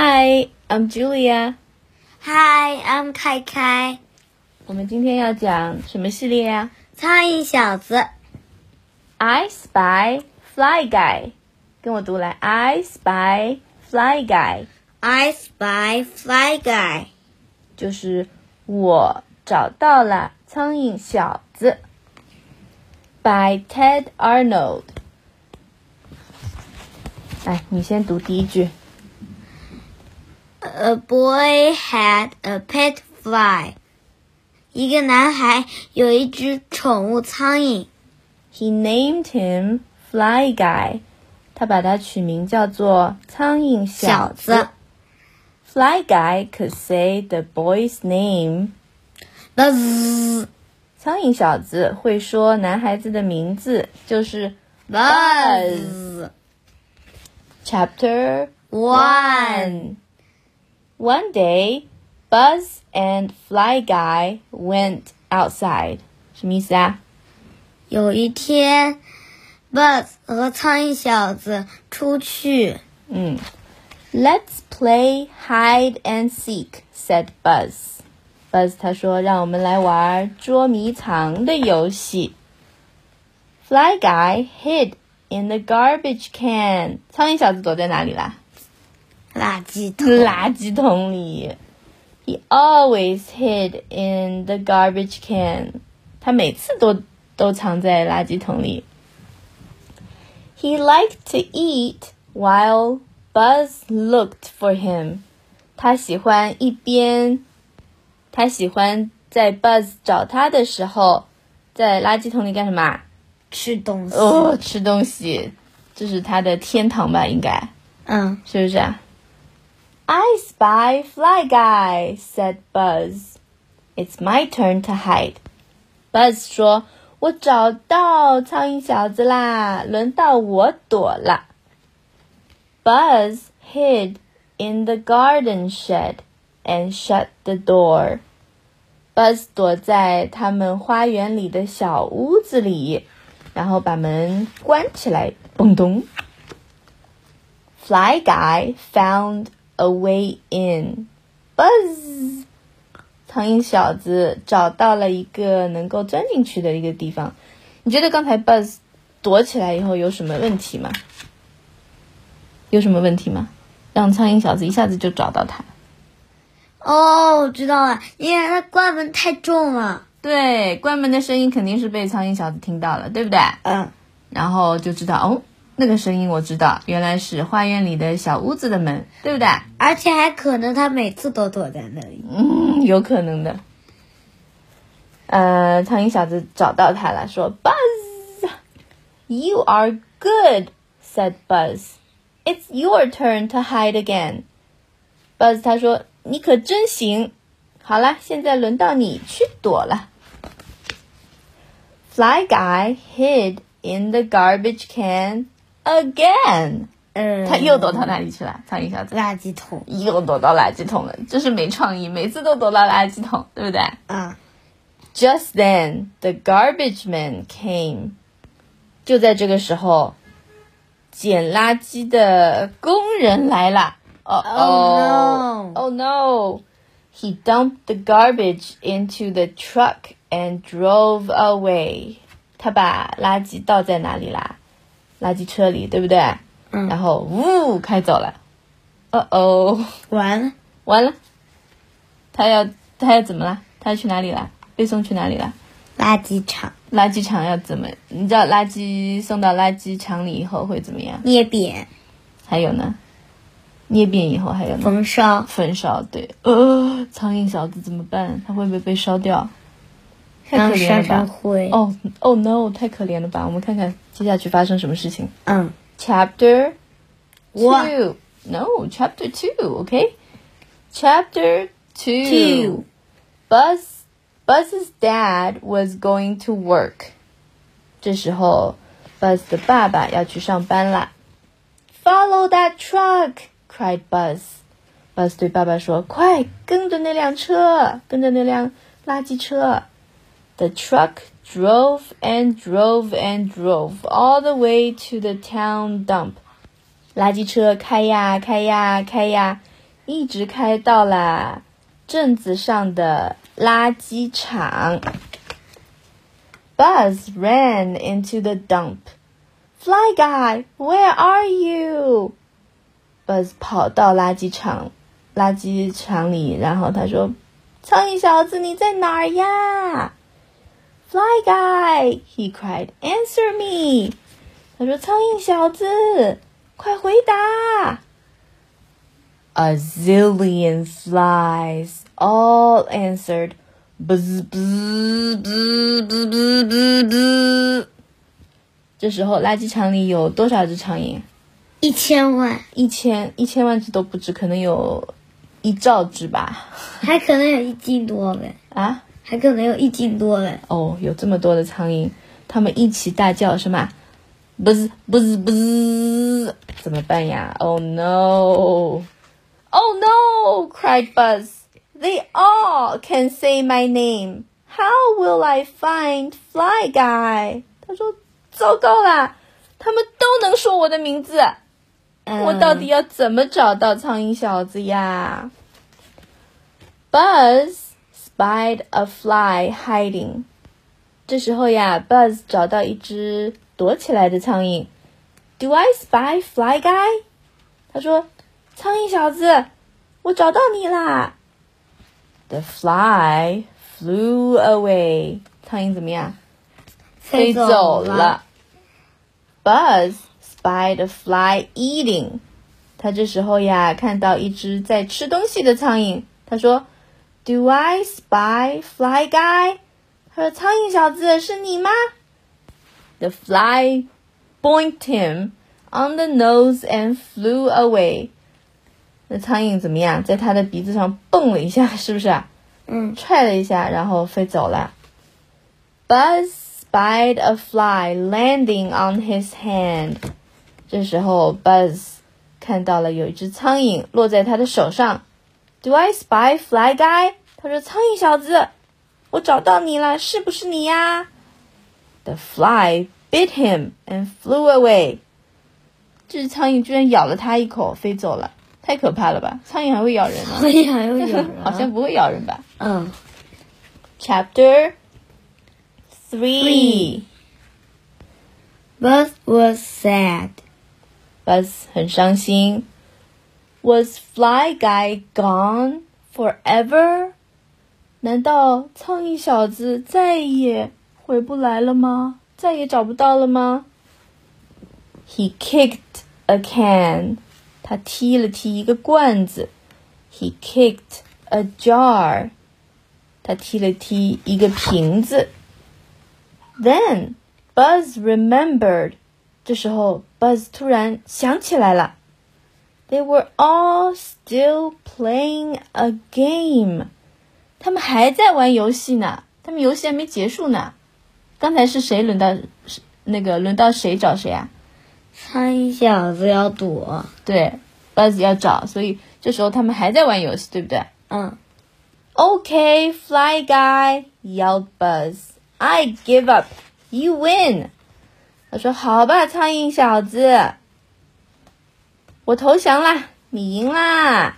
Hi, I'm Julia. Hi, I'm 开开。我们今天要讲什么系列呀、苍蝇小子， I spy fly guy，跟我读来。I spy fly guy， I spy fly guy。就是我找到了苍蝇小子。By Ted Arnold。来，你先读第一句。 A boy had a pet fly。一个男孩有一只宠物苍蝇 He named him Fly Guy，他把它取名叫做苍蝇小小子。Fly Guy could say the boy's name。Buzz 苍蝇小子会说男孩子的名字，就是 Buzz。Chapter One One day, Buzz and Fly Guy went outside。什么意思啊？有一天，Buzz 和苍蝇小子出去。嗯，Let's play hide and seek," said Buzz. Buzz 他说：“让我们来玩捉迷藏的游戏。” Fly Guy hid in the garbage can. 苍蝇小子躲在哪里啦？ 垃圾桶。垃圾桶里。He always hid in the garbage can. 他每次都都藏在垃圾桶里。He liked to eat while Buzz looked for him. 他喜欢一边，他喜欢在 Buzz 找他的时候，在垃圾桶里干什么啊？吃东西。哦，吃东西，这是他的天堂吧？应该。嗯是不是啊 ？I spy Fly Guy," said Buzz. "It's my turn to hide." Buzz 说：“我找到苍蝇小子啦，轮到我躲了。” Buzz hid in the garden shed and shut the door. Buzz 躲在他们花园里的小屋子里，然后把门关起来，嘣咚。Fly Guy found a way in. Buzz，苍蝇小子找到了一个能够钻进去的一个地方。你觉得刚才 Buzz 躲起来以后有什么问题吗？有什么问题吗？让苍蝇小子一下子就找到他。哦，我知道了，因为他关门太重了。对，关门的声音肯定是被苍蝇小子听到了，对不对？嗯，然后就知道哦，那个声音我知道，原来是花园里的小屋子的门，对不对？而且还可能他每次都躲在那里。嗯，有可能的。呃，苍蝇小子找到他了，说：“Buzz, you are good,” said Buzz. “It's your turn to hide again.” Buzz 他说：“你可真行。”好了，现在轮到你去躲了。Fly Guy hid in the garbage can again. 嗯，他又躲到哪里去了？苍蝇小子垃圾桶。又躲到垃圾桶了，真是没创意，每次都躲到垃圾桶，对不对啊，？Just then, the garbage man came. 就在这个时候，捡垃圾的工人来了。Oh Oh, no. Oh no! He dumped the garbage into the truck and drove away. 他把垃圾倒在哪里啦？垃圾车里，对不对？嗯然后呜开走了。哦哦。完了，完了，他要他要怎么了？他要去哪里了？被送去哪里了？垃圾场垃圾场要怎么？你知道垃圾送到垃圾场里以后会怎么样？捏扁、还有呢？捏扁以后还有呢？焚烧，焚烧。对，呃，苍蝇小子怎么办？他会不会被烧掉？太然后烧可怜了吧！成灰。哦哦 no，太可怜了吧！我们看看接下去发生什么事情。嗯 Chapter One. two. No, chapter two. Okay. Chapter two. Two. Buzz Buzz's dad was going to work. 这时候，Buzz 的爸爸要去上班啦。Follow that truck! cried Buzz. Buzz 对爸爸说：“快跟着那辆车，跟着那辆垃圾车。” The truck drove and drove and drove all the way to the town dump. 垃圾车开呀开呀开呀， 一直开到了镇子上的垃圾场。Buzz ran into the dump. Fly guy, where are you? Buzz 跑到垃圾场，垃圾场里，然后他说：“苍蝇小子，你在哪儿呀 ？”Fly guy, he cried, answer me. 他说：“苍蝇小子，快回答！” A zillion flies all answered, buzz buzz buzz buzz buzz。这时候，垃圾场里有多少只苍蝇？一千万，一千一千万只都不止，可能有一兆只吧。还可能有一斤多呗。啊？还可能有一斤多嘞。哦，有这么多的苍蝇，它们一起大叫，什么？buzz buzz buzz，怎么办呀？Oh no！Oh no! cried Buzz. They all can say my name. How will I find Fly Guy? 他说：“糟糕啦，他们都能说我的名字，我到底要怎么找到苍蝇小子呀？”Buzz spied a fly hiding. 这时候呀，Buzz 找到一只躲起来的苍蝇。Do I spy Fly Guy? 他说：“苍蝇小子，我找到你啦。” The fly flew away. 苍蝇怎么样？飞走了。Buzz spied a fly eating. 他这时候呀，看到一只在吃东西的苍蝇。他说：“Do I spy fly guy？” 他说：“苍蝇小子，是你吗？”The fly boinked him on the nose and flew away. 那苍蝇怎么样？在他的鼻子上蹦了一下，是不是啊？嗯，踹了一下，然后飞走了。Buzz spied a fly landing on his hand。这时候，Buzz 看到了有一只苍蝇落在他的手上。Do I spy fly guy？他说：“苍蝇小子，我找到你了，是不是你呀？”The fly bit him and flew away。这只苍蝇居然咬了他一口，飞走了。太可怕了吧！苍蝇还会咬人吗？苍蝇还会咬人？好像不会咬人吧。嗯。Chapter Three. Buzz was sad. Buzz 很伤心。Was Fly Guy gone forever? 难道苍蝇小子再也回不来了吗？再也找不到了吗？He kicked a can. 他踢了踢一个罐子。He kicked a jar. 他踢了踢一个瓶子。Then Buzz remembered. 这时候，Buzz 突然想起来了。 They were all still playing a game. 他们还在玩游戏呢。他们游戏还没结束呢。刚才是谁轮到那个轮到谁找谁啊？苍蝇小子要躲。对，Buzz 要找，所以这时候他们还在玩游戏，对不对？嗯。Okay, Fly Guy, yelled Buzz. I give up. You win. 他说：“好吧，苍蝇小子，我投降啦，你赢啦。”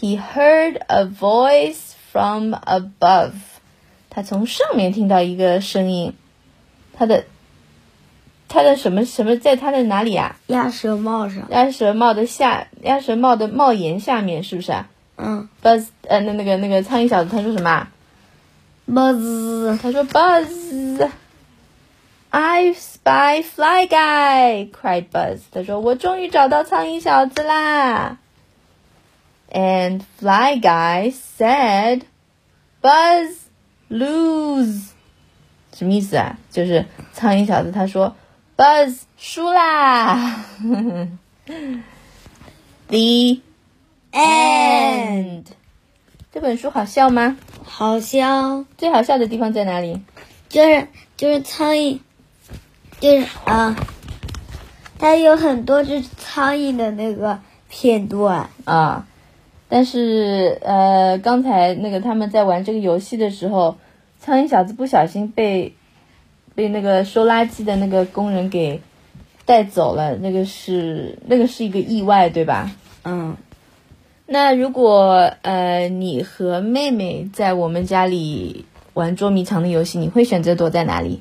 He heard a voice from above. 他从上面听到一个声音，他的他的什么什么在他的哪里啊？鸭舌帽上。鸭舌帽的下，鸭舌帽的帽檐下面，是不是啊？嗯。Buzz，呃，那那个那个苍蝇小子，他说什么啊？Buzz，他说 Buzz。I spy fly guy, cried Buzz. 他说我终于找到苍蝇小子啦。And fly guy said, Buzz lose. 什么意思啊？就是苍蝇小子他说 Buzz 输啦。The end. 这本书好笑吗？好笑。最好笑的地方在哪里？就是就是苍蝇，就是啊，它有很多只苍蝇的那个片段啊。但是呃，刚才那个他们在玩这个游戏的时候，苍蝇小子不小心被被那个收垃圾的那个工人给带走了，那个是那个是一个意外，对吧？嗯，那如果呃你和妹妹在我们家里玩捉迷藏的游戏，你会选择躲在哪里？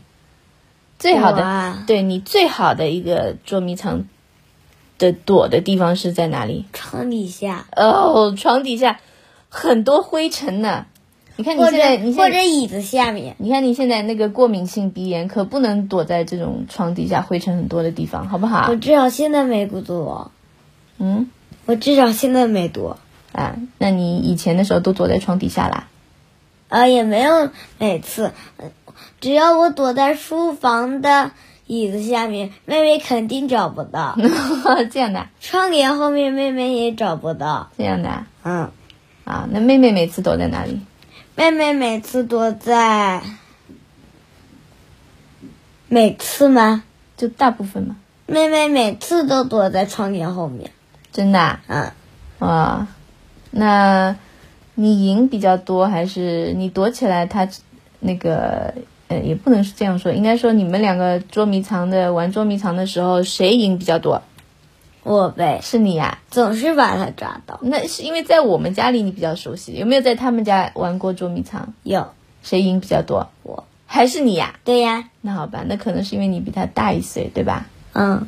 最好的，啊，对你最好的一个捉迷藏的躲的地方是在哪里？床底下，哦，床底下很多灰尘呢。你看你或现在，你现在，或者椅子下面。你看你现在那个过敏性鼻炎，可不能躲在这种床底下灰尘很多的地方，好不好我？至少现在没躲，嗯，我至少现在没躲。啊，那你以前的时候都躲在床底下啦？呃，也没有每次，呃只要我躲在书房的椅子下面，妹妹肯定找不到；这样的啊，窗帘后面，妹妹也找不到。这样的啊。嗯，啊，那妹妹每次躲在哪里？妹妹每次躲在，每次吗？就大部分吗。妹妹每次都躲在窗帘后面。真的啊？嗯，哦，那你赢比较多，还是你躲起来他那个？呃，也不能是这样说，应该说你们两个捉迷藏的玩捉迷藏的时候，谁赢比较多？我呗，是你呀、总是把他抓到。那是因为在我们家里你比较熟悉，有没有在他们家玩过捉迷藏？有谁赢比较多？我，还是你呀、对呀，那好吧，那可能是因为你比他大一岁，对吧？嗯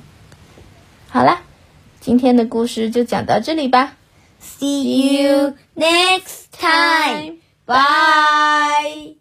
好啦，今天的故事就讲到这里吧。，See you next time. Bye.